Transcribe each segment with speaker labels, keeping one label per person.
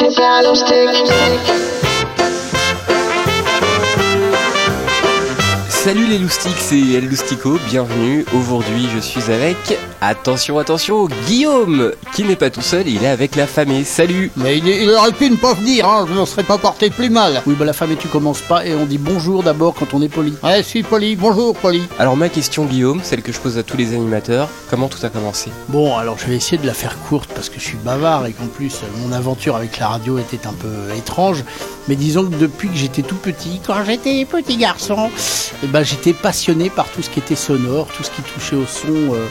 Speaker 1: Super
Speaker 2: Salut les loustiques, c'est El Loustico, bienvenue. Aujourd'hui je suis avec, attention, attention, Guillaume, qui n'est pas tout seul, il est avec la famille. Salut
Speaker 3: Mais il, aurait pu ne pas venir, hein, je n'en serais pas porté plus mal.
Speaker 4: Oui, bah la famille tu commences pas et on dit bonjour d'abord quand on est poli.
Speaker 3: Ouais, je suis poli, bonjour poli.
Speaker 2: Alors ma question Guillaume, celle que je pose à tous les animateurs, comment tout a commencé?
Speaker 4: Bon, alors je vais essayer de la faire courte parce que je suis bavard et qu'en plus mon aventure avec la radio était un peu étrange. Mais disons que depuis que j'étais tout petit, quand j'étais petit garçon, eh j'étais passionné par tout ce qui était sonore, tout ce qui touchait au son euh,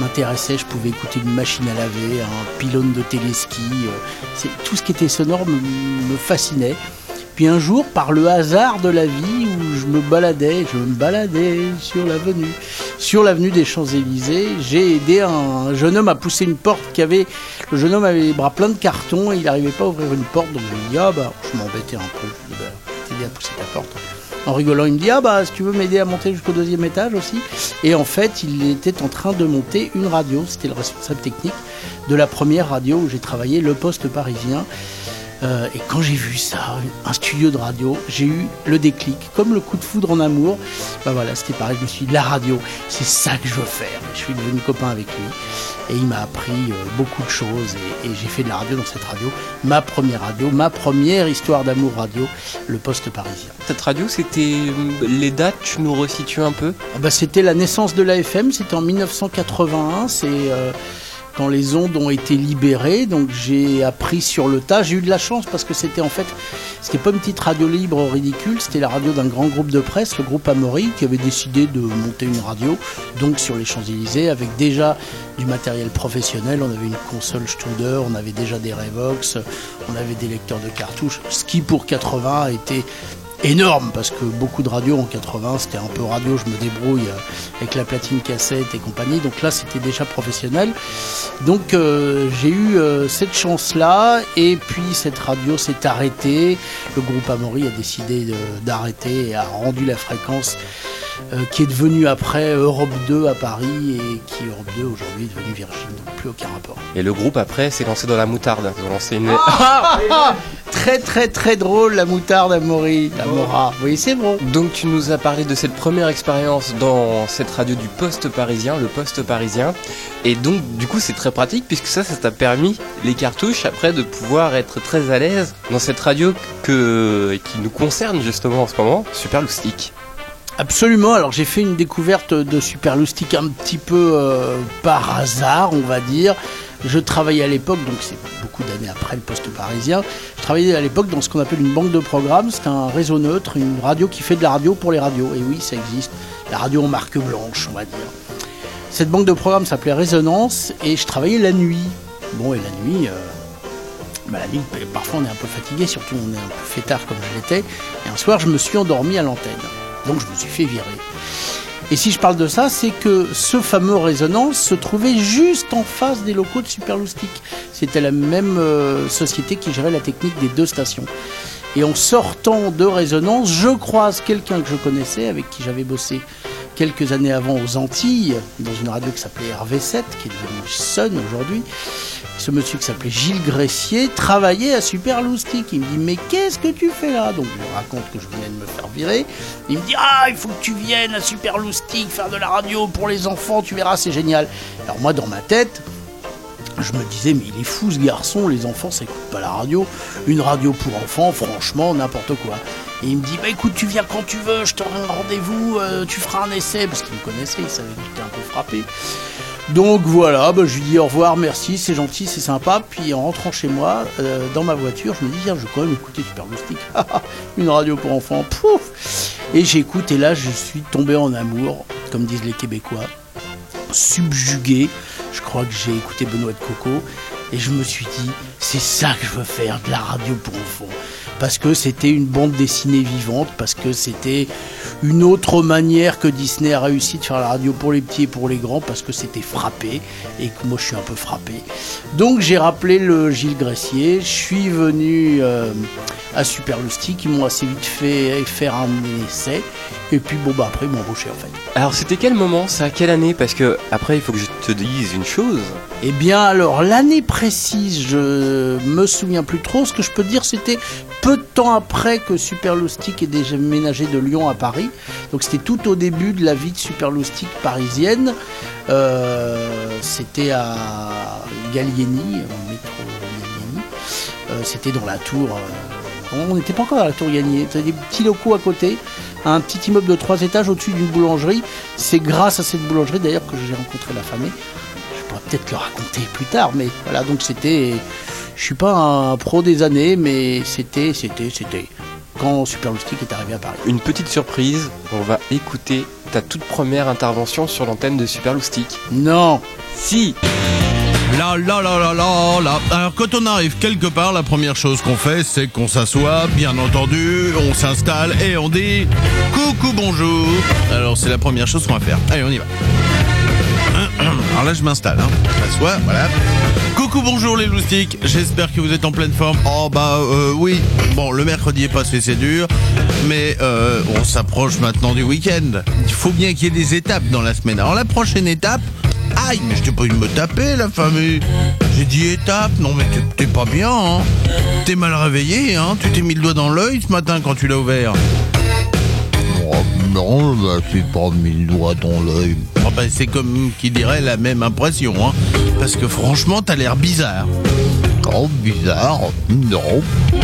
Speaker 4: m'intéressait. Je pouvais écouter une machine à laver, un pylône de téléski. Euh, tout ce qui était sonore me, fascinait. Puis un jour, par le hasard de la vie, où je me baladais, je me baladais sur l'avenue, sur l'avenue des Champs-Élysées, j'ai aidé un jeune homme à pousser une porte qui avait, le jeune homme avait les bras pleins de carton et il n'arrivait pas à ouvrir une porte, donc je lui ai dit, ah bah, je m'embêtais un peu, je lui ai bah, à pousser ta porte. En rigolant, il me dit Ah bah, si tu veux m'aider à monter jusqu'au deuxième étage aussi. Et en fait, il était en train de monter une radio. C'était le responsable technique de la première radio où j'ai travaillé, le poste parisien. Euh, et quand j'ai vu ça, un studio de radio, j'ai eu le déclic, comme le coup de foudre en amour. Bah voilà, c'était pareil, je me suis dit, la radio, c'est ça que je veux faire. Je suis devenu copain avec lui et il m'a appris euh, beaucoup de choses et, j'ai fait de la radio dans cette radio, ma première radio, ma première histoire d'amour radio, le poste parisien.
Speaker 2: Cette radio, c'était euh, les dates, tu nous resitues un peu?
Speaker 4: Ah bah, C'était la naissance de l'AFM, c'était en 1981, c'est quand les ondes ont été libérées. Donc j'ai appris sur le tas. J'ai eu de la chance parce que c'était en fait, c'était pas une petite radio libre ridicule, c'était la radio d'un grand groupe de presse, le groupe Amaury, qui avait décidé de monter une radio, donc sur les Champs-Élysées, avec déjà du matériel professionnel. On avait une console Studer, on avait déjà des Revox, on avait des lecteurs de cartouches, ce qui pour 80 a été énorme parce que beaucoup de radios en 80 c'était un peu radio je me débrouille avec la platine cassette et compagnie donc là c'était déjà professionnel donc euh, j'ai eu euh, cette chance là et puis cette radio s'est arrêtée le groupe Amaury a décidé d'arrêter et a rendu la fréquence euh, qui est devenu après Europe 2 à Paris et qui Europe 2 aujourd'hui est devenu Virgin, donc plus aucun rapport.
Speaker 2: Et le groupe après s'est lancé dans la moutarde. Ils ont lancé une.
Speaker 4: Ah très très très drôle la moutarde à à Mora. Oui, c'est bon.
Speaker 2: Donc tu nous as parlé de cette première expérience dans cette radio du poste parisien, le poste parisien. Et donc du coup c'est très pratique puisque ça, ça t'a permis les cartouches après de pouvoir être très à l'aise dans cette radio que, qui nous concerne justement en ce moment, Super Loustique.
Speaker 4: Absolument. Alors j'ai fait une découverte de Super un petit peu euh, par hasard, on va dire. Je travaillais à l'époque, donc c'est beaucoup d'années après le poste parisien. Je travaillais à l'époque dans ce qu'on appelle une banque de programmes. C'est un réseau neutre, une radio qui fait de la radio pour les radios. Et oui, ça existe. La radio en marque blanche, on va dire. Cette banque de programmes s'appelait Résonance et je travaillais la nuit. Bon, et la nuit. Euh, bah, la nuit, parfois on est un peu fatigué, surtout on est un peu fêtard comme je l'étais. Et un soir, je me suis endormi à l'antenne. Donc je me suis fait virer. Et si je parle de ça, c'est que ce fameux Résonance se trouvait juste en face des locaux de Superloustic. C'était la même euh, société qui gérait la technique des deux stations. Et en sortant de Résonance, je croise quelqu'un que je connaissais, avec qui j'avais bossé quelques années avant aux Antilles, dans une radio qui s'appelait RV7, qui est devenue Sun aujourd'hui. Monsieur qui s'appelait Gilles Gressier travaillait à Super. Il me dit Mais qu'est-ce que tu fais là? Donc je lui raconte que je venais de me faire virer. Il me dit Ah, il faut que tu viennes à Super faire de la radio pour les enfants, tu verras, c'est génial. Alors moi, dans ma tête, je me disais, mais il est fou ce garçon, les enfants ça écoute pas la radio. Une radio pour enfants, franchement, n'importe quoi. Et il me dit, bah écoute, tu viens quand tu veux, je te rends un rendez-vous, euh, tu feras un essai, parce qu'il me connaissait, il savait que j'étais un peu frappé. Donc voilà, bah, je lui dis au revoir, merci, c'est gentil, c'est sympa. Puis en rentrant chez moi, euh, dans ma voiture, je me dis, tiens, je vais quand même écouter Super Moustique. Une radio pour enfants, pouf Et j'écoute, et là, je suis tombé en amour, comme disent les Québécois, subjugué. Je crois que j'ai écouté Benoît de Coco, et je me suis dit, c'est ça que je veux faire, de la radio pour enfants parce que c'était une bande dessinée vivante, parce que c'était une autre manière que Disney a réussi de faire la radio pour les petits et pour les grands parce que c'était frappé et que moi je suis un peu frappé. Donc j'ai rappelé le Gilles Gressier, je suis venu euh, à Super Lusty qui m'ont assez vite fait faire un essai et puis bon bah après ils m'ont embauché en fait.
Speaker 2: Alors c'était quel moment ça? Quelle année? Parce que après il faut que je te dise une chose.
Speaker 4: Eh bien alors l'année précise je me souviens plus trop. Ce que je peux dire c'était peu de temps après que Super ait déménagé de Lyon à Paris. Donc c'était tout au début de la vie de Super Loustic parisienne. Euh, c'était à Gallieni, en métro Gallieni. Euh, c'était dans la tour. euh, on n'était pas encore dans la tour Gallieni. C'était des petits locaux à côté. Un petit immeuble de trois étages au-dessus d'une boulangerie. C'est grâce à cette boulangerie d'ailleurs que j'ai rencontré la famille. Je pourrais peut-être le raconter plus tard, mais voilà, donc c'était. Je suis pas un pro des années, mais c'était, c'était, c'était quand Super Loustic est arrivé à Paris.
Speaker 2: Une petite surprise, on va écouter ta toute première intervention sur l'antenne de Super Loustic.
Speaker 4: Non,
Speaker 2: Si
Speaker 1: Là, là, là, là, là, là. Alors, quand on arrive quelque part, la première chose qu'on fait, c'est qu'on s'assoit, bien entendu, on s'installe et on dit coucou, bonjour. Alors, c'est la première chose qu'on va faire. Allez, on y va. Alors là, je m'installe, hein. Je m'assois, voilà. Coucou, bonjour les loustiques. J'espère que vous êtes en pleine forme. Oh, bah, euh, oui. Bon, le mercredi est passé, c'est dur. Mais euh, on s'approche maintenant du week-end. Il faut bien qu'il y ait des étapes dans la semaine. Alors, la prochaine étape, Aïe, mais je t'ai pas eu de me taper, la famille. J'ai dit étape. Non, mais t'es pas bien, hein. T'es mal réveillé, hein. Tu t'es mis le doigt dans l'œil ce matin quand tu l'as ouvert.
Speaker 3: Oh, non, bah, j'ai pas mis le doigt dans l'œil.
Speaker 1: Bon, ben, c'est comme qui dirait la même impression, hein. Parce que franchement, t'as l'air bizarre.
Speaker 3: Oh, bizarre. Non.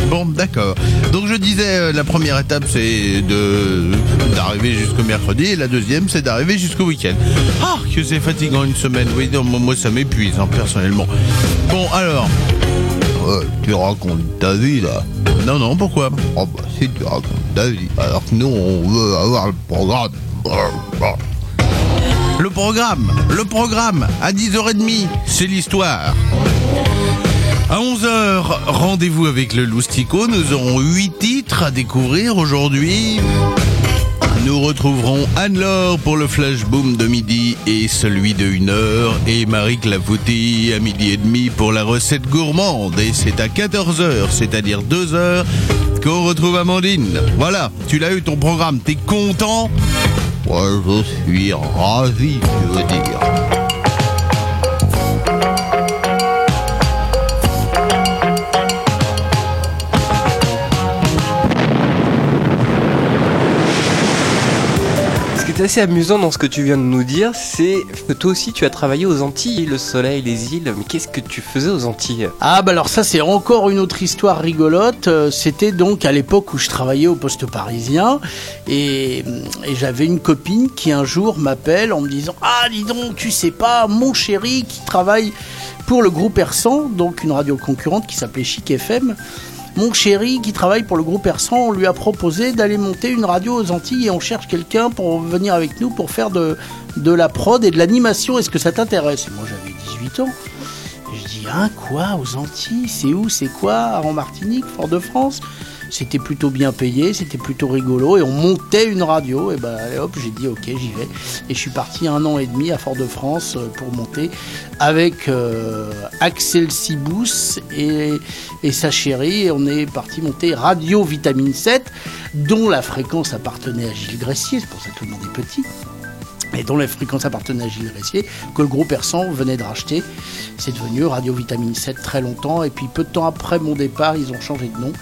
Speaker 1: Bon, d'accord. Donc je disais, euh, la première étape, c'est de d'arriver jusqu'au mercredi, et la deuxième, c'est d'arriver jusqu'au week-end. Ah, que c'est fatigant une semaine. Oui, non, moi, ça m'épuise, hein, personnellement. Bon, alors,
Speaker 3: tu racontes ta vie, là.
Speaker 1: non, non, pourquoi?
Speaker 3: Oh, bah, si tu racontes Alors que nous, on veut avoir le programme.
Speaker 1: Le programme, le programme, à 10h30, c'est l'histoire. À 11h, rendez-vous avec le Loustico. Nous aurons 8 titres à découvrir aujourd'hui. Nous retrouverons Anne-Laure pour le flash boom de midi et celui de 1h et Marie Clafouty à midi et demi pour la recette gourmande. Et c'est à 14h, c'est-à-dire 2h, qu'on retrouve Amandine. Voilà, tu l'as eu ton programme, t'es content?
Speaker 3: Ouais, je suis ravi, tu veux dire.
Speaker 2: Assez amusant dans ce que tu viens de nous dire, c'est que toi aussi tu as travaillé aux Antilles, le soleil, les îles. Mais qu'est-ce que tu faisais aux Antilles?
Speaker 4: Ah bah alors ça c'est encore une autre histoire rigolote. Euh, C'était donc à l'époque où je travaillais au poste parisien et, et j'avais une copine qui un jour m'appelle en me disant Ah dis donc tu sais pas mon chéri qui travaille pour le groupe Ersan, donc une radio concurrente qui s'appelait Chic FM. Mon chéri qui travaille pour le groupe Ersan, on lui a proposé d'aller monter une radio aux Antilles et on cherche quelqu'un pour venir avec nous pour faire de, la prod et de l'animation. Est-ce que ça t'intéresse? Moi j'avais 18 ans. Je dis, hein, quoi, aux Antilles? C'est où? C'est quoi? En Martinique Fort-de-France? C'était plutôt bien payé, c'était plutôt rigolo, et on montait une radio, et ben hop, j'ai dit, ok, j'y vais. Et je suis parti un an et demi à Fort-de-France euh, pour monter avec euh, Axel Sibous et, et sa chérie, et on est parti monter Radio Vitamine 7, dont la fréquence appartenait à Gilles Gressier, c'est pour ça que tout le monde est petit et dont la fréquence appartenait à Gilles Gressier, que le groupe Persan venait de racheter. C'est devenu Radio Vitamine 7 très longtemps, et puis peu de temps après mon départ, ils ont changé de nom,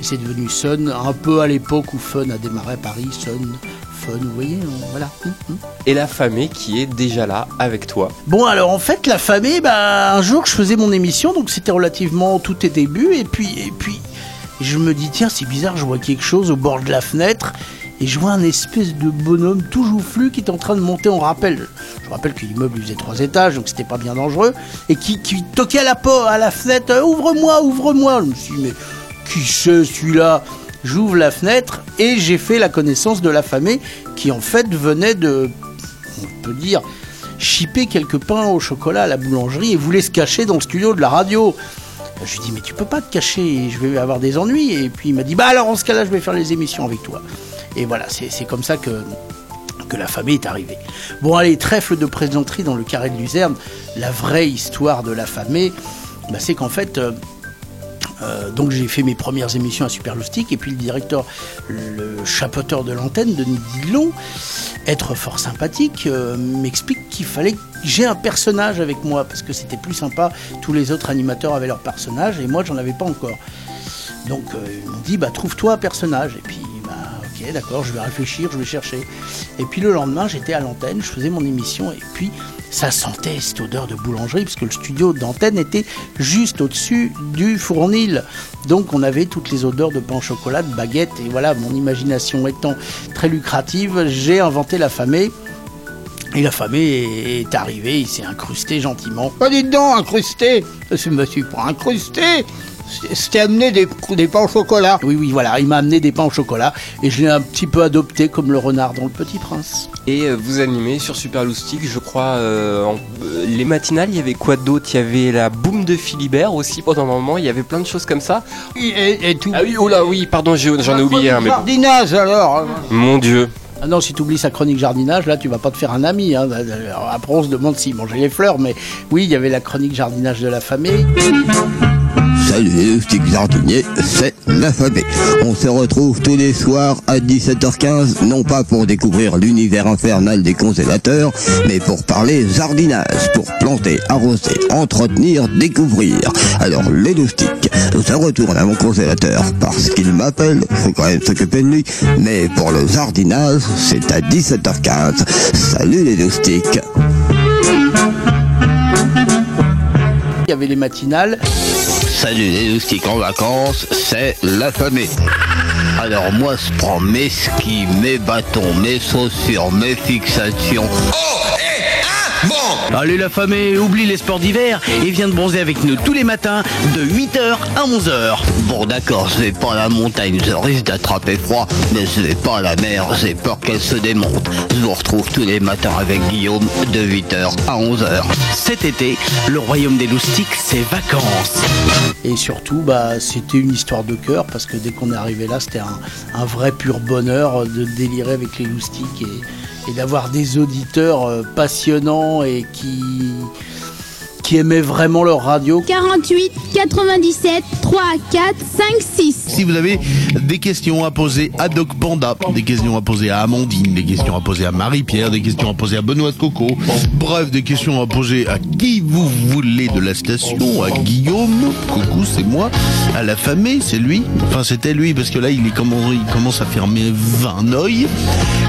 Speaker 4: et c'est devenu Sun, un peu à l'époque où Fun a démarré à Paris, Sun, Fun, vous voyez, voilà. hum, hum.
Speaker 2: Et la famille qui est déjà là avec toi.
Speaker 4: Bon alors en fait la famille, bah, un jour je faisais mon émission, donc c'était relativement tout est début, et puis, et puis je me dis tiens c'est bizarre, je vois quelque chose au bord de la fenêtre, et je vois un espèce de bonhomme tout joufflu qui est en train de monter en rappel. Je rappelle que l'immeuble faisait trois étages, donc c'était pas bien dangereux, et qui, qui toquait à la porte, à la fenêtre, Euh, ouvre-moi, ouvre-moi. Je me suis dit mais qui c'est celui-là? J'ouvre la fenêtre et j'ai fait la connaissance de la famille qui en fait venait de, on peut dire, chipper quelques pains au chocolat à la boulangerie et voulait se cacher dans le studio de la radio. Je lui dis mais tu peux pas te cacher, je vais avoir des ennuis. Et puis il m'a dit bah alors en ce cas-là je vais faire les émissions avec toi. Et voilà, c'est comme ça que la famille est arrivée. Bon, allez, trèfle de plaisanterie dans le carré de Luzerne. La vraie histoire de la famille, bah, c'est qu'en fait, euh, euh, donc j'ai fait mes premières émissions à Super Loustic et puis le directeur, le chapeauteur de l'antenne, Denis Dillon, être fort sympathique, euh, m'explique qu'il fallait que j'ai un personnage avec moi parce que c'était plus sympa. Tous les autres animateurs avaient leur personnage et moi j'en avais pas encore. Donc ils m'ont dit bah trouve-toi un personnage et puis ok d'accord je vais réfléchir, je vais chercher. Et puis le lendemain j'étais à l'antenne, je faisais mon émission et puis ça sentait cette odeur de boulangerie parce que le studio d'antenne était juste au-dessus du fournil. Donc on avait toutes les odeurs de pain au chocolat, de baguettes et voilà mon imagination étant très lucrative, j'ai inventé la. Et la est, arrivée, il s'est incrusté gentiment.
Speaker 3: Pas dites donc, incrusté Je me suis pas incrusté C'était amené des, des pains au chocolat.
Speaker 4: Oui, oui, voilà, il m'a amené des pains au chocolat et je l'ai un petit peu adopté comme le renard dans le Petit Prince.
Speaker 2: Et euh, vous animez sur Super Loustic, je crois, euh, en- euh, les matinales, il y avait quoi d'autre? Il y avait la boum de Philibert aussi pendant un moment, il y avait plein de choses comme ça.
Speaker 3: Et, et tout.
Speaker 2: Ah oui, oh là, oui, pardon, j'en ai oublié un, mais.
Speaker 3: Jardinage alors hein.
Speaker 2: Mon dieu.
Speaker 4: Ah non, si tu oublies sa chronique jardinage, là, tu vas pas te faire un ami. Hein. Après, on se demande s'il mangeait les fleurs, mais oui, il y avait la chronique jardinage de la famille.
Speaker 5: Salut les loustiques jardiniers, c'est la famille. On se retrouve tous les soirs à 17h15, non pas pour découvrir l'univers infernal des congélateurs, mais pour parler jardinage, pour planter, arroser, entretenir, découvrir. Alors les loustiques, je retourne à mon congélateur parce qu'il m'appelle, faut quand même s'occuper de lui, mais pour le jardinage, c'est à 17h15. Salut les loustiques.
Speaker 4: Il y avait les matinales.
Speaker 5: Salut les loustiques en vacances, c'est la famille. Alors moi je prends mes skis, mes bâtons, mes chaussures, mes fixations.
Speaker 6: Allez la famille, oublie les sports d'hiver et viens de bronzer avec nous tous les matins de 8h à 11h.
Speaker 5: Bon d'accord, vais pas la montagne, je risque d'attraper froid, mais vais pas la mer, j'ai peur qu'elle se démonte. Je vous retrouve tous les matins avec Guillaume de 8h à 11h.
Speaker 6: Cet été, le royaume des loustiques, c'est vacances.
Speaker 4: Et surtout, bah, c'était une histoire de cœur, parce que dès qu'on est arrivé là, c'était un, un vrai pur bonheur de délirer avec les loustiques et, et d'avoir des auditeurs euh, passionnants et qui, qui aimaient vraiment leur radio.
Speaker 7: 48 97 3 4 5 6.
Speaker 1: Si vous avez des questions à poser à Doc Panda, des questions à poser à Amandine, des questions à poser à Marie-Pierre, des questions à poser à Benoît de Coco, bref, des questions à poser à qui vous voulez de la station, à Guillaume, coucou, c'est moi, à la famille, c'est lui, enfin c'était lui, parce que là il, est comment, il commence à fermer 20 oeils,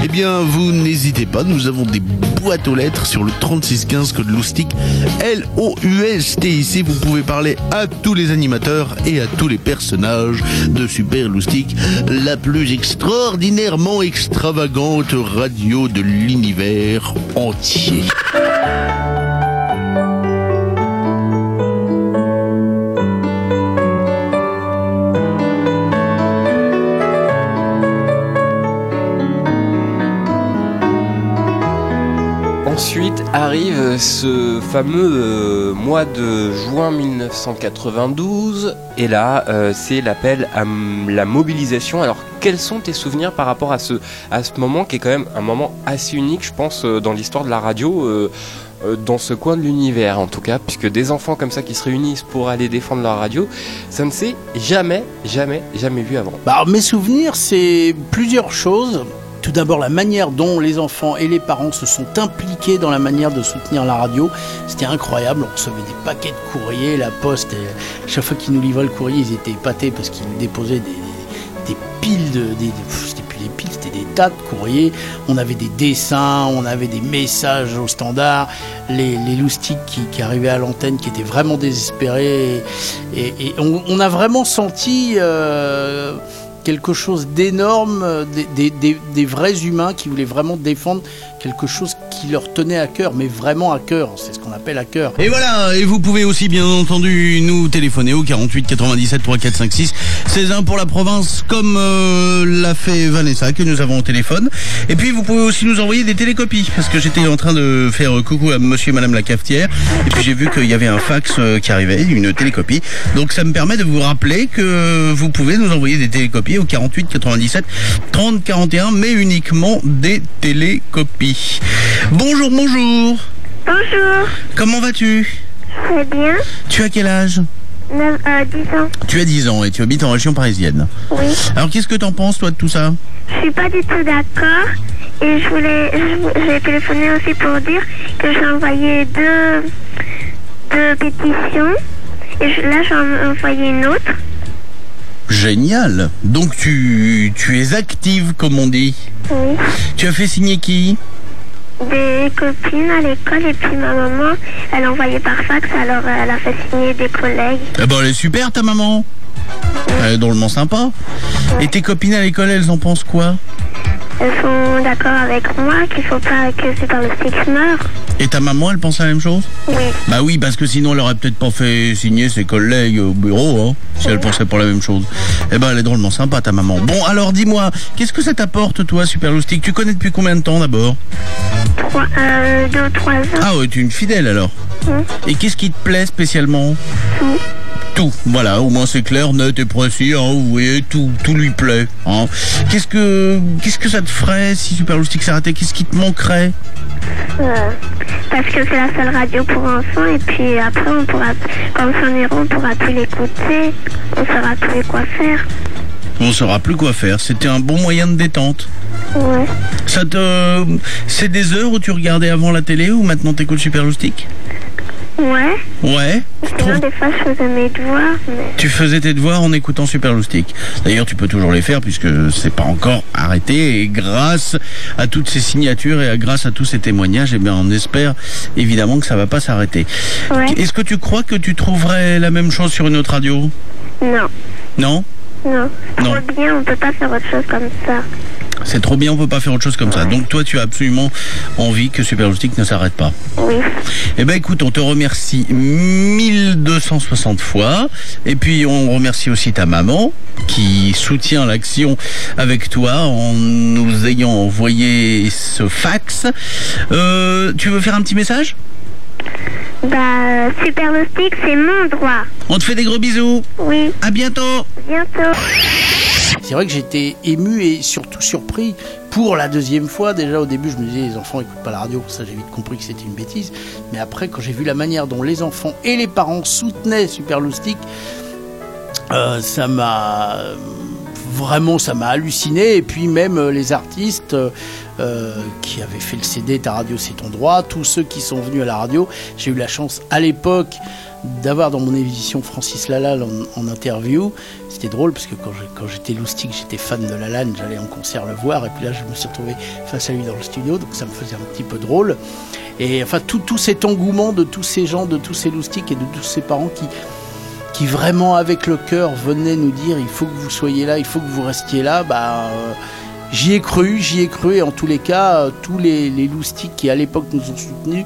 Speaker 1: eh bien vous n'hésitez pas, nous avons des boîtes aux lettres sur le 3615 code loustic, L-O-U-S-T-I-C, vous pouvez parler à tous les animateurs et à tous les personnages de Super Loustic, la plus extraordinairement extravagante radio de l'univers entier.
Speaker 2: Ensuite arrive ce fameux euh, mois de juin 1992, et là euh, c'est l'appel à la mobilisation. Alors quels sont tes souvenirs par rapport à ce, à ce moment qui est quand même un moment assez unique, je pense, euh, dans l'histoire de la radio dans ce coin de l'univers en tout cas, puisque des enfants comme ça qui se réunissent pour aller défendre leur radio, ça ne s'est jamais, jamais, jamais vu avant.
Speaker 4: Bah, mes souvenirs, c'est plusieurs choses. Tout d'abord, la manière dont les enfants et les parents se sont impliqués dans la manière de soutenir la radio. C'était incroyable. On recevait des paquets de courriers. La poste, et chaque fois qu'ils nous livraient le courrier, ils étaient épatés parce qu'ils nous déposaient des, piles de. C'était plus des piles, c'était des tas de courriers. On avait des dessins, on avait des messages au standard. Les, les loustiques qui, arrivaient à l'antenne qui étaient vraiment désespérés. Et, on a vraiment senti. euh, quelque chose d'énorme, euh, des, vrais humains qui voulaient vraiment défendre quelque chose qui leur tenait à cœur, mais vraiment à cœur. C'est ce qu'on appelle à cœur.
Speaker 1: Et voilà, et vous pouvez aussi bien entendu nous téléphoner au 48 97 3 4 5 6. C'est un pour la province comme euh, l'a fait Vanessa que nous avons au téléphone. Et puis vous pouvez aussi nous envoyer des télécopies parce que j'étais en train de faire coucou à monsieur et madame la cafetière et puis j'ai vu qu'il y avait un fax euh, qui arrivait, une télécopie. Donc ça me permet de vous rappeler que vous pouvez nous envoyer des télécopies au 48 97 30 41 mais uniquement des télécopies. Bonjour, bonjour.
Speaker 8: Bonjour,
Speaker 1: Comment vas-tu?
Speaker 8: Très bien.
Speaker 1: Tu as quel âge?
Speaker 8: 9, euh, 10 ans.
Speaker 1: Tu as 10 ans et tu habites en région parisienne.
Speaker 8: Oui.
Speaker 1: Alors qu'est-ce que t'en penses toi de tout ça?
Speaker 8: Je suis pas du tout d'accord. Et je voulais, j'ai téléphoné aussi pour dire que j'ai envoyé deux, deux pétitions. Et je- là, j'en ai envoyé une autre.
Speaker 1: Génial. Donc tu, tu es active comme on dit.
Speaker 8: Oui.
Speaker 1: Tu as fait signer qui?
Speaker 8: Des copines à l'école et puis ma maman, elle a envoyé par fax, alors euh, elle a fait signer des collègues.
Speaker 1: Ben elle est super ta maman. Elle est drôlement sympa. Et tes copines à l'école elles en pensent quoi?
Speaker 8: Sont d'accord avec moi qu'il faut pas que Super le Stick meure.
Speaker 1: Et ta maman elle pense la même chose?
Speaker 8: Oui.
Speaker 1: Bah oui parce que sinon elle aurait peut-être pas fait signer ses collègues au bureau hein, si elle pensait pas la même chose. Eh ben elle est drôlement sympa ta maman. Bon alors dis-moi, qu'est-ce que ça t'apporte toi Super Loustic Tu connais depuis combien de temps d'abord?
Speaker 8: Trois, euh, deux trois ans.
Speaker 1: Ah ouais, tu es une fidèle alors. Et qu'est-ce qui te plaît spécialement?
Speaker 8: Tout.
Speaker 1: Tout, voilà, au moins c'est clair, net et précis, hein, vous voyez, tout, tout lui plaît. Hein. Qu'est-ce que qu'est-ce que ça te ferait si Super Loustic s'arrêtait? Qu'est-ce qui te manquerait?
Speaker 8: Euh, parce que c'est la seule radio pour enfants et puis après on pourra, quand on s'en ira, on pourra plus l'écouter, on saura plus quoi faire.
Speaker 1: On saura plus quoi faire. C'était un bon moyen de détente.
Speaker 8: Ouais.
Speaker 1: Ça te, c'est des heures où tu regardais avant la télé ou maintenant t'écoutes Super Loustic?
Speaker 8: Ouais.
Speaker 1: Ouais. Trouves-
Speaker 8: des fois je faisais mes devoirs, mais
Speaker 1: Tu faisais tes devoirs en écoutant Super Loustic. D'ailleurs, tu peux toujours les faire puisque c'est pas encore arrêté. Et grâce à toutes ces signatures et à, grâce à tous ces témoignages, eh bien, on espère évidemment que ça va pas s'arrêter.
Speaker 8: ouais.
Speaker 1: Est-ce que tu crois que tu trouverais la même chose sur une autre radio?
Speaker 8: Non.
Speaker 1: Non?
Speaker 8: Non.
Speaker 1: Non.
Speaker 8: Trop bien, on peut pas faire autre chose comme ça.
Speaker 1: C'est trop bien, on peut pas faire autre chose comme ça. Donc toi, tu as absolument envie que Super Loustic ne s'arrête pas.
Speaker 8: Oui.
Speaker 1: Eh ben écoute, on te remercie 1260 fois. Et puis on remercie aussi ta maman qui soutient l'action avec toi en nous ayant envoyé ce fax. Euh, tu veux faire un petit message?
Speaker 8: Bah, Super le Stick, c'est mon droit.
Speaker 1: On te fait des gros bisous.
Speaker 8: Oui.
Speaker 1: À bientôt.
Speaker 8: Bientôt.
Speaker 4: C'est vrai que j'étais ému et surtout surpris pour la deuxième fois. Déjà au début, je me disais les enfants écoutent pas la radio, ça j'ai vite compris que c'était une bêtise. Mais après, quand j'ai vu la manière dont les enfants et les parents soutenaient Super Loustic, euh, ça m'a vraiment ça m'a halluciné. Et puis même euh, les artistes euh, qui avaient fait le CD Ta radio c'est ton droit, tous ceux qui sont venus à la radio, j'ai eu la chance à l'époque d'avoir dans mon émission Francis Lalanne en, interview. C'était drôle parce que quand j'étais loustique, j'étais fan de Lalanne, j'allais en concert le voir et puis là je me suis retrouvé face à lui dans le studio, donc ça me faisait un petit peu drôle. Et enfin tout, tout cet engouement de tous ces gens, de tous ces loustiques et de tous ces parents qui, qui vraiment avec le cœur venaient nous dire il faut que vous soyez là, il faut que vous restiez là, bah euh, j'y ai cru, j'y ai cru et en tous les cas, euh, tous les, les loustiques qui à l'époque nous ont soutenus,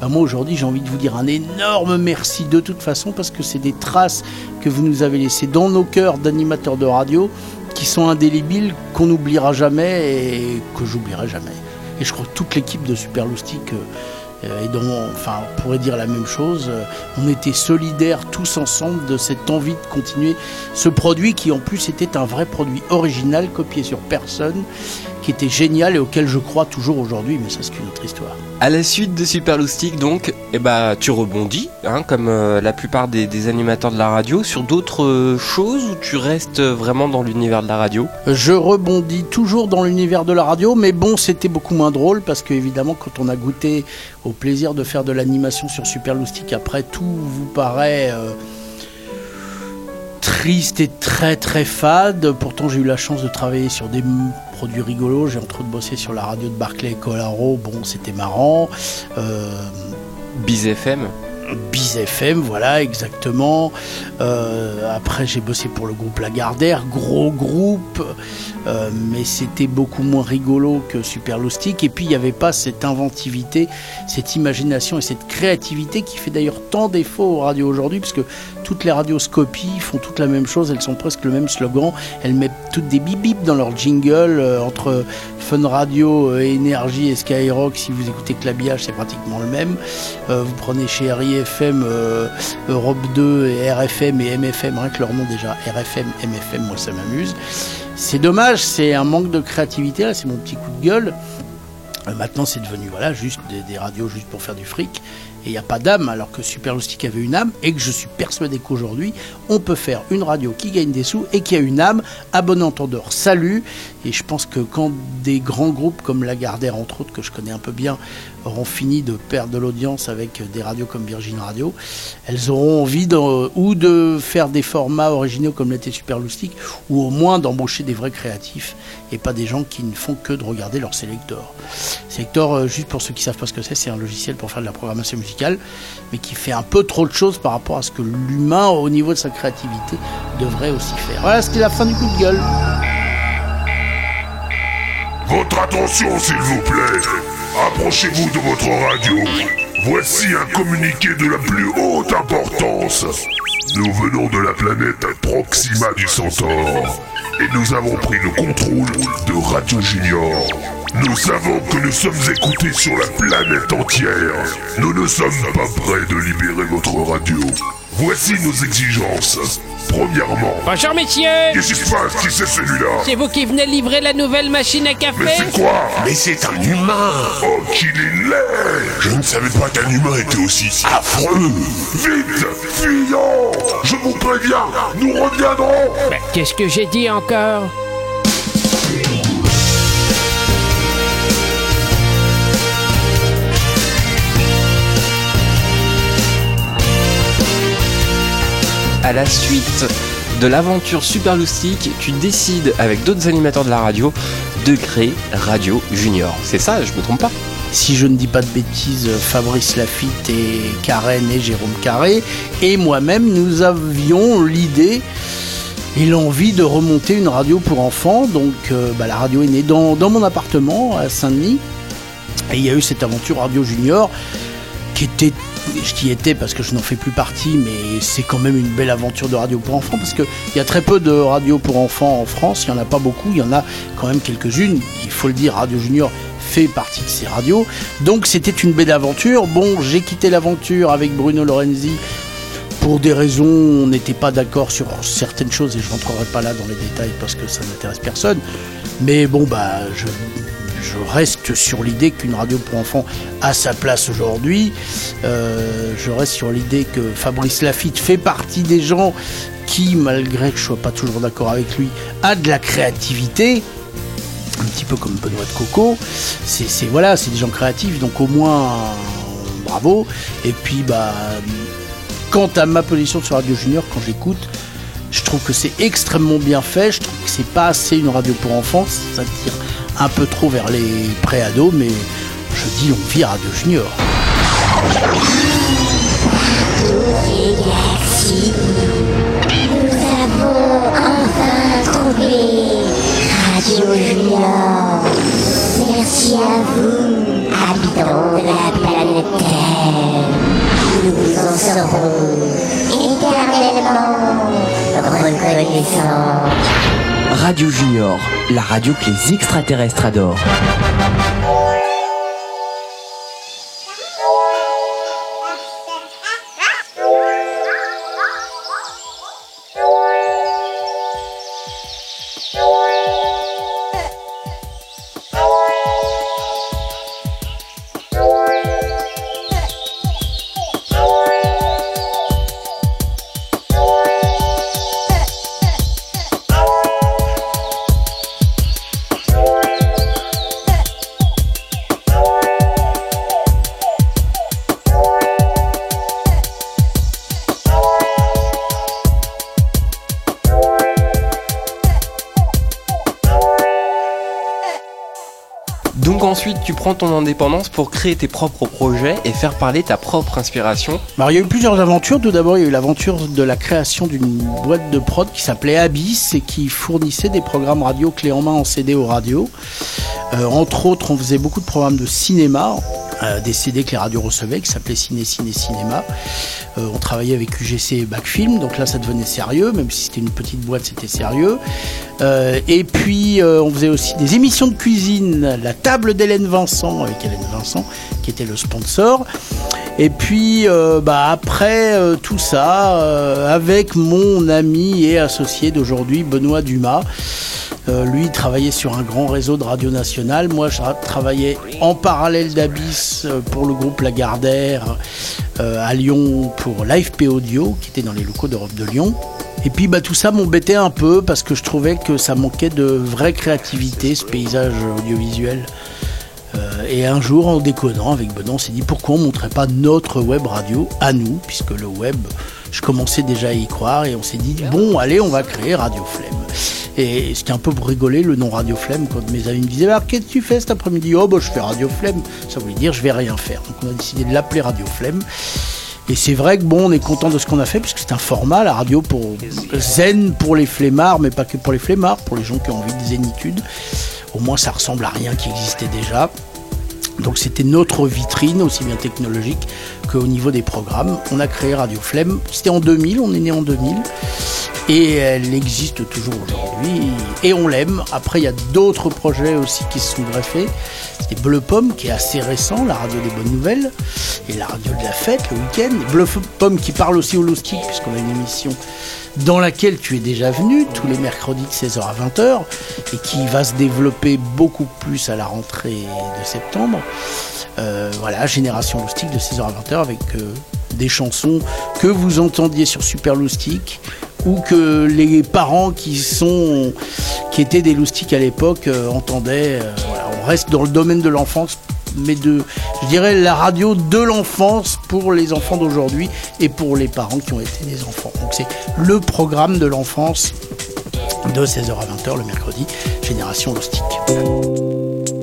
Speaker 4: bah, moi aujourd'hui j'ai envie de vous dire un énorme merci de toute façon parce que c'est des traces que vous nous avez laissées dans nos cœurs d'animateurs de radio qui sont indélébiles, qu'on n'oubliera jamais et que j'oublierai jamais. Et je crois que toute l'équipe de Super Loustic euh, euh, et dont, enfin, on pourrait dire la même chose. euh, On était solidaires tous ensemble de cette envie de continuer ce produit qui en plus était un vrai produit original, copié sur personne, qui était génial et auquel je crois toujours aujourd'hui, mais ça c'est une autre histoire.
Speaker 2: À la suite de Super Loustic, donc, eh bah, tu rebondis, hein, comme euh, la plupart des, des animateurs de la radio, sur d'autres euh, choses ou tu restes vraiment dans l'univers de la radio?
Speaker 4: Je rebondis toujours dans l'univers de la radio, mais bon, c'était beaucoup moins drôle parce que évidemment, quand on a goûté au plaisir de faire de l'animation sur Super Loustic, après tout vous paraît euh, triste et très très fade. Pourtant, j'ai eu la chance de travailler sur des produits rigolos. J'ai entre autres bossé sur la radio de Barclay et Colaro. Bon, c'était marrant. Euh,
Speaker 2: Biz FM
Speaker 4: Biz FM, voilà, exactement. Euh, après, j'ai bossé pour le groupe Lagardère, gros groupe, euh, mais c'était beaucoup moins rigolo que Super Loustic. Et puis, il n'y avait pas cette inventivité, cette imagination et cette créativité qui fait d'ailleurs tant défaut aux radios aujourd'hui, parce que toutes les radios copient, font toutes la même chose, elles sont presque le même slogan, elles mettent toutes des bip bip dans leur jingle euh, entre Fun Radio, euh, Énergie et Skyrock. Si vous écoutez Clabillage, c'est pratiquement le même. Euh, vous prenez chez RIFM, euh, Europe 2 et RFM et MFM, rien que leur nom déjà, RFM, MFM, moi ça m'amuse. C'est dommage, c'est un manque de créativité, là c'est mon petit coup de gueule. Maintenant c'est devenu voilà juste des radios juste pour faire du fric et il n'y a pas d'âme alors que Super Loustic avait une âme et que je suis persuadé qu'aujourd'hui on peut faire une radio qui gagne des sous et qui a une âme. À bon entendeur salut. Et je pense que quand des grands groupes comme Lagardère entre autres que je connais un peu bien auront fini de perdre de l'audience avec des radios comme Virgin Radio elles auront envie ou de faire des formats originaux comme l'était Super Loustic ou au moins d'embaucher des vrais créatifs et pas des gens qui ne font que de regarder leur Selector Selector euh, juste pour ceux qui savent pas ce que c'est c'est un logiciel pour faire de la programmation musicale mais qui fait un peu trop de choses par rapport à ce que l'humain au niveau de sa créativité devrait aussi faire voilà c'était la fin du coup de gueule
Speaker 9: Votre attention, s'il vous plaît. Approchez-vous de votre radio. Voici un communiqué de la plus haute importance. Nous venons de la planète Proxima du Centaure. Et nous avons pris le contrôle de Radio Junior. Nous savons que nous sommes écoutés sur la planète entière. Nous ne sommes pas prêts de libérer votre radio. Voici nos exigences. Premièrement,
Speaker 10: Bonjour messieurs
Speaker 9: qu'est-ce qui se passe Qui c'est celui-là
Speaker 10: C'est vous qui venez livrer la nouvelle machine à
Speaker 9: Mais
Speaker 10: café
Speaker 9: c'est quoi Mais c'est un humain Oh, qu'il est laid Je ne savais pas qu'un humain était aussi affreux Vite Fuyons Je vous préviens, nous reviendrons
Speaker 10: Mais Qu'est-ce que j'ai dit encore
Speaker 2: À la suite de l'aventure Super Loustic, tu décides avec d'autres animateurs de la radio de créer Radio Junior. C'est ça, je me trompe pas?
Speaker 4: Si je ne dis pas de bêtises, Fabrice Lafitte et Karen et Jérôme Carré et moi-même, nous avions l'idée et l'envie de remonter une radio pour enfants. Donc euh, bah, la radio est née dans, dans mon appartement à Saint-Denis. Et il y a eu cette aventure Radio Junior qui était, je t'y étais parce que je n'en fais plus partie, mais c'est quand même une belle aventure de radio pour enfants parce qu'il y a très peu de radios pour enfants en France, il n'y en a pas beaucoup, il y en a quand même quelques-unes, il faut le dire, Radio Junior fait partie de ces radios, donc c'était une belle aventure. Bon, j'ai quitté l'aventure avec Bruno Lorenzi pour des raisons, on n'était pas d'accord sur certaines choses et je rentrerai pas là dans les détails parce que ça n'intéresse personne. Mais bon, bah, je, je reste sur l'idée qu'une radio pour enfants a sa place aujourd'hui. Euh, je reste sur l'idée que Fabrice Lafitte fait partie des gens qui, malgré que je sois pas toujours d'accord avec lui, a de la créativité. Un petit peu comme Benoît de Coco. C'est c'est- voilà, c'est des gens créatifs, donc au moins bravo. Et puis bah quant à ma position sur Radio Junior, quand j'écoute, je trouve que c'est extrêmement bien fait. Je trouve que c'est pas assez une radio pour enfants. Ça tire un peu trop vers les pré-ados, mais je dis on vit Radio Junior.
Speaker 11: Nous la
Speaker 12: radio que les extraterrestres adorent.
Speaker 2: Ensuite, tu prends ton indépendance pour créer tes propres projets et faire parler ta propre inspiration.
Speaker 4: Il y a eu plusieurs aventures. Tout d'abord, il y a eu l'aventure de la création d'une boîte de prod qui s'appelait Abyss et qui fournissait des programmes radio clés en main en CD aux radios. Euh, entre autres, on faisait beaucoup de programmes de cinéma, euh, des CD que les radios recevaient, qui s'appelaient Ciné, Ciné, Cinéma. Euh, on travaillait avec UGC et Backfilm, donc là ça devenait sérieux, même si c'était une petite boîte, c'était sérieux. Euh, et puis euh, on faisait aussi des émissions de cuisine, la table d'Hélène Vincent, avec Hélène Vincent, qui était le sponsor. Et puis bah, après tout ça, avec mon ami et associé d'aujourd'hui, Benoît Dumas. Euh, lui il travaillait sur un grand réseau de radio nationale. Moi, je tra- travaillais en parallèle d'Abyss euh, pour le groupe Lagardère euh, à Lyon pour l'AFP Audio, qui était dans les locaux d'Europe de Lyon. Et puis bah, tout ça m'embêtait un peu parce que je trouvais que ça manquait de vraie créativité, ce paysage audiovisuel. Et un jour, en déconnant avec Benoît, on s'est dit pourquoi on ne montrait pas notre web radio à nous, puisque le web, je commençais déjà à y croire, et on s'est dit bon, allez, on va créer Radio Flemme. Et c'était un peu pour rigoler le nom Radio Flemme quand mes amis me disaient qu'est-ce que tu fais cet après-midi? Oh bah je fais Radio Flemme. Ça voulait dire je vais rien faire. Donc on a décidé de l'appeler Radio Flemme. Et c'est vrai que bon, on est content de ce qu'on a fait puisque c'est un format, la radio pour zen pour les flemmards, mais pas que pour les flemmards, pour les gens qui ont envie de zénitude. Au moins, ça ressemble à rien qui existait déjà. Donc c'était notre vitrine, aussi bien technologique qu'au niveau des programmes. On a créé Radio Flemme, c'était en 2000, on est né en 2000, et elle existe toujours aujourd'hui, et on l'aime. Après, il y a d'autres projets aussi qui se sont greffés. C'était Bleu Pomme, qui est assez récent, la radio des bonnes nouvelles, et la radio de la fête le week-end. Bleu Pomme qui parle aussi au Loustic, puisqu'on a une émission dans laquelle tu es déjà venu tous les mercredis de 16h à 20h et qui va se développer beaucoup plus à la rentrée de septembre. Euh, voilà, Génération Loustic de 16h à 20h avec euh, des chansons que vous entendiez sur Super Loustic ou que les parents qui sont qui étaient des loustiques à l'époque euh, entendaient. On reste dans le domaine de l'enfance mais de, je dirais, la radio de l'enfance pour les enfants d'aujourd'hui et pour les parents qui ont été des enfants. Donc c'est le programme de l'enfance de 16h à 20h le mercredi, Génération Loustique.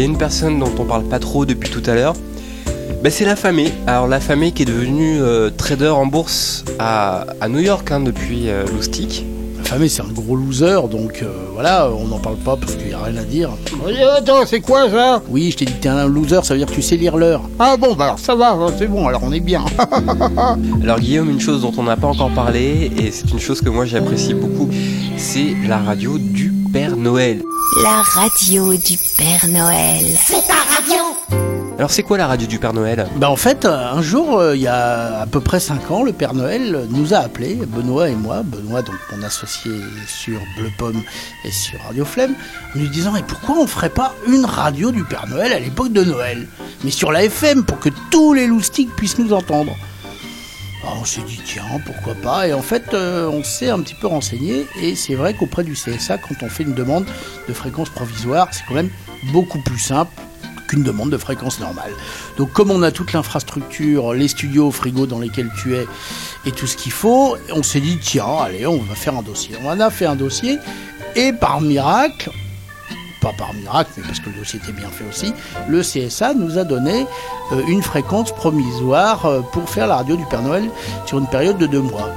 Speaker 2: Y a une personne dont on parle pas trop depuis tout à l'heure. Bah, c'est la famille. Alors, la famille qui est devenue euh, trader en bourse à, à New York hein, depuis euh, Loustic.
Speaker 4: La famille, c'est un gros loser, donc euh, voilà, on n'en parle pas parce qu'il n'y a rien à dire.
Speaker 3: Attends, c'est quoi ça?
Speaker 4: Oui, je t'ai dit que t'es un loser, ça veut dire que tu sais lire l'heure.
Speaker 3: Ah bon, bah alors ça va, c'est bon, alors on est bien.
Speaker 2: Alors, Guillaume, une chose dont on n'a pas encore parlé, et c'est une chose que moi j'apprécie beaucoup, c'est la radio du Père Noël.
Speaker 11: La radio du Père Noël. C'est ta radio
Speaker 2: Alors, c'est quoi la radio du Père Noël?
Speaker 4: Bah en fait, euh, un jour, euh, il y a à peu près 5 ans, le Père Noël nous a appelés, Benoît et moi, Benoît donc mon associé sur Bleu Pomme et sur Radio Flemme, en lui disant et pourquoi on ferait pas une radio du Père Noël à l'époque de Noël, mais sur la FM pour que tous les loustiques puissent nous entendre. Alors, on s'est dit tiens pourquoi pas et en fait euh, on s'est un petit peu renseigné et c'est vrai qu'auprès du CSA quand on fait une demande de fréquence provisoire c'est quand même beaucoup plus simple qu'une demande de fréquence normale. Donc comme on a toute l'infrastructure, les studios, frigo dans lesquels tu es et tout ce qu'il faut, on s'est dit tiens allez on va faire un dossier. On en a fait un dossier et par miracle, pas par miracle mais parce que le dossier était bien fait aussi, le CSA nous a donné euh, une fréquence provisoire euh, pour faire la radio du Père Noël sur une période de deux mois.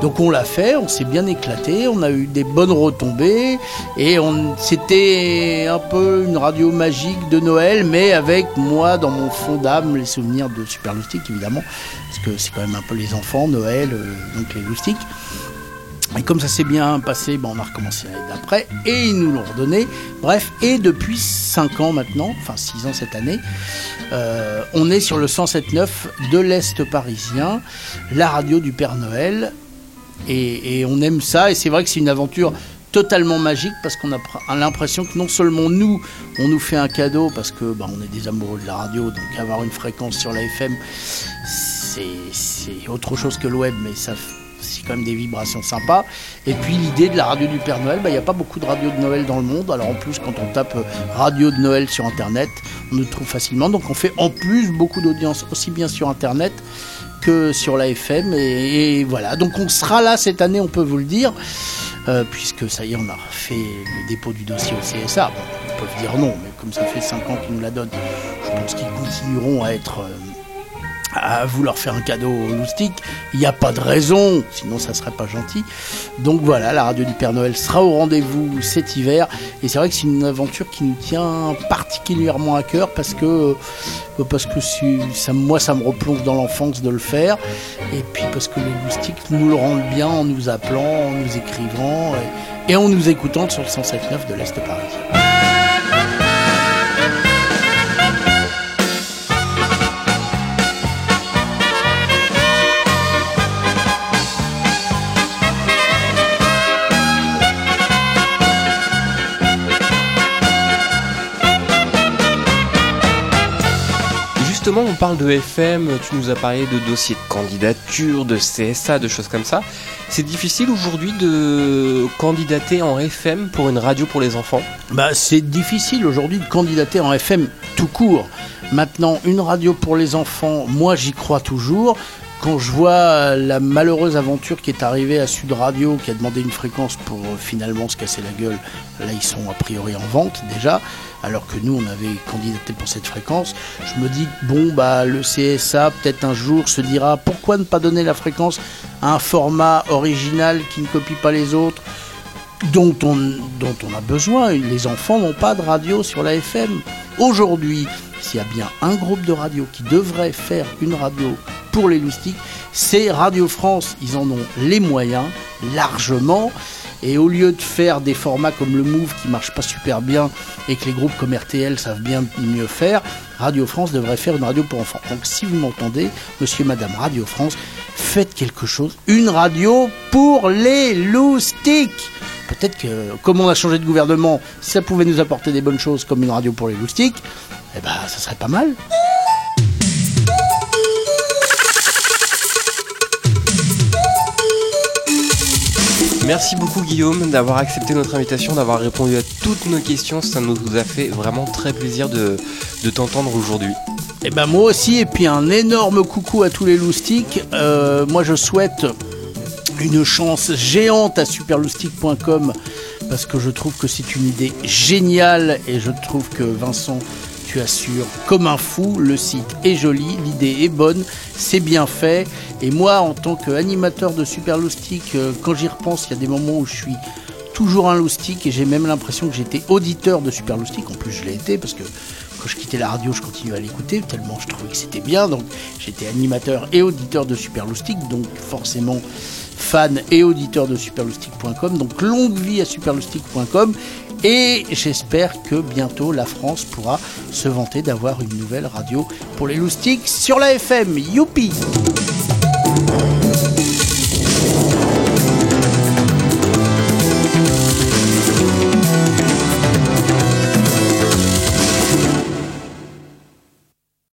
Speaker 4: Donc on l'a fait, on s'est bien éclaté, on a eu des bonnes retombées et c'était un peu une radio magique de Noël, mais avec moi dans mon fond d'âme les souvenirs de Super Loustic évidemment, parce que c'est quand même un peu les enfants Noël, euh, donc les loustiques. Et comme ça s'est bien passé, ben, on a recommencé l'année d'après et ils nous l'ont redonné. Bref, et depuis 5 ans maintenant, enfin 6 ans cette année, euh, on est sur le 107.9 de l'Est parisien, la radio du Père Noël. Et, on aime ça et c'est vrai que c'est une aventure totalement magique parce qu'on a pr- l'impression que non seulement nous, on nous fait un cadeau parce que bah, on est des amoureux de la radio, donc avoir une fréquence sur la FM, c'est autre chose que le web, mais ça c'est quand même des vibrations sympas. Et puis l'idée de la radio du Père Noël, bah, il n'y a pas beaucoup de radios de Noël dans le monde. Alors en plus, quand on tape euh, radio de Noël sur Internet, on nous trouve facilement. Donc on fait en plus beaucoup d'audience, aussi bien sur Internet que sur la FM. Et, voilà, donc on sera là cette année, on peut vous le dire. Euh, puisque ça y est, on a fait le dépôt du dossier au CSA. Bon, ils peuvent dire non, mais comme ça fait 5 ans qu'ils nous la donnent, je pense qu'ils continueront à être. euh, à vouloir faire un cadeau au loustic, il n'y a pas de raison, sinon ça serait pas gentil. Donc voilà, la radio du Père Noël sera au rendez-vous cet hiver, et c'est vrai que c'est une aventure qui nous tient particulièrement à cœur parce que euh, parce que moi ça me replonge dans l'enfance de le faire, et puis parce que les loustiques nous le rendent bien en nous appelant, en nous écrivant et, en nous écoutant sur le 107.9 de l'Est parisien.
Speaker 2: Justement, on parle de FM, tu nous as parlé de dossiers de candidature, de CSA, de choses comme ça. C'est difficile aujourd'hui de candidater en FM pour une radio pour les enfants?
Speaker 4: Bah, c'est difficile aujourd'hui de candidater en FM tout court. Maintenant, une radio pour les enfants, moi j'y crois toujours. Quand je vois la malheureuse aventure qui est arrivée à Sud Radio, qui a demandé une fréquence pour euh, finalement se casser la gueule, là ils sont a priori en vente déjà, alors que nous on avait candidaté pour cette fréquence, je me dis bon bah le CSA peut-être un jour se dira pourquoi ne pas donner la fréquence à un format original qui ne copie pas les autres dont on, dont on a besoin. Les enfants n'ont pas de radio sur la FM. Aujourd'hui, s'il y a bien un groupe de radio qui devrait faire une radio pour les loustiques, c'est Radio France. Ils en ont les moyens, largement. Et au lieu de faire des formats comme le Move qui marche pas super bien et que les groupes comme RTL savent bien mieux faire, Radio France devrait faire une radio pour enfants. Donc si vous m'entendez, monsieur, madame Radio France, faites quelque chose. Une radio pour les loustiques Peut-être que, comme on a changé de gouvernement, si ça pouvait nous apporter des bonnes choses comme une radio pour les loustiques, eh ben, ça serait pas mal.
Speaker 2: Merci beaucoup Guillaume d'avoir accepté notre invitation, d'avoir répondu à toutes nos questions. Ça nous a fait vraiment très plaisir de, t'entendre aujourd'hui.
Speaker 4: Et ben moi aussi, et puis un énorme coucou à tous les loustiques. Euh, moi je souhaite une chance géante à superloustique.com parce que je trouve que c'est une idée géniale et je trouve que Vincent, tu assures comme un fou. Le site est joli, l'idée est bonne, c'est bien fait. Et moi, en tant qu'animateur de Superloustique, euh, quand j'y repense, il y a des moments où je suis toujours un loustique et j'ai même l'impression que j'étais auditeur de Super Loustique. En plus, je l'ai été parce que quand je quittais la radio, je continuais à l'écouter tellement je trouvais que c'était bien. Donc, j'étais animateur et auditeur de Super Loustique, donc forcément fan et auditeur de superloustique.com. Donc, longue vie à superloustique.com. Et j'espère que bientôt la France pourra se vanter d'avoir une nouvelle radio pour les loustiques sur la FM. Youpi!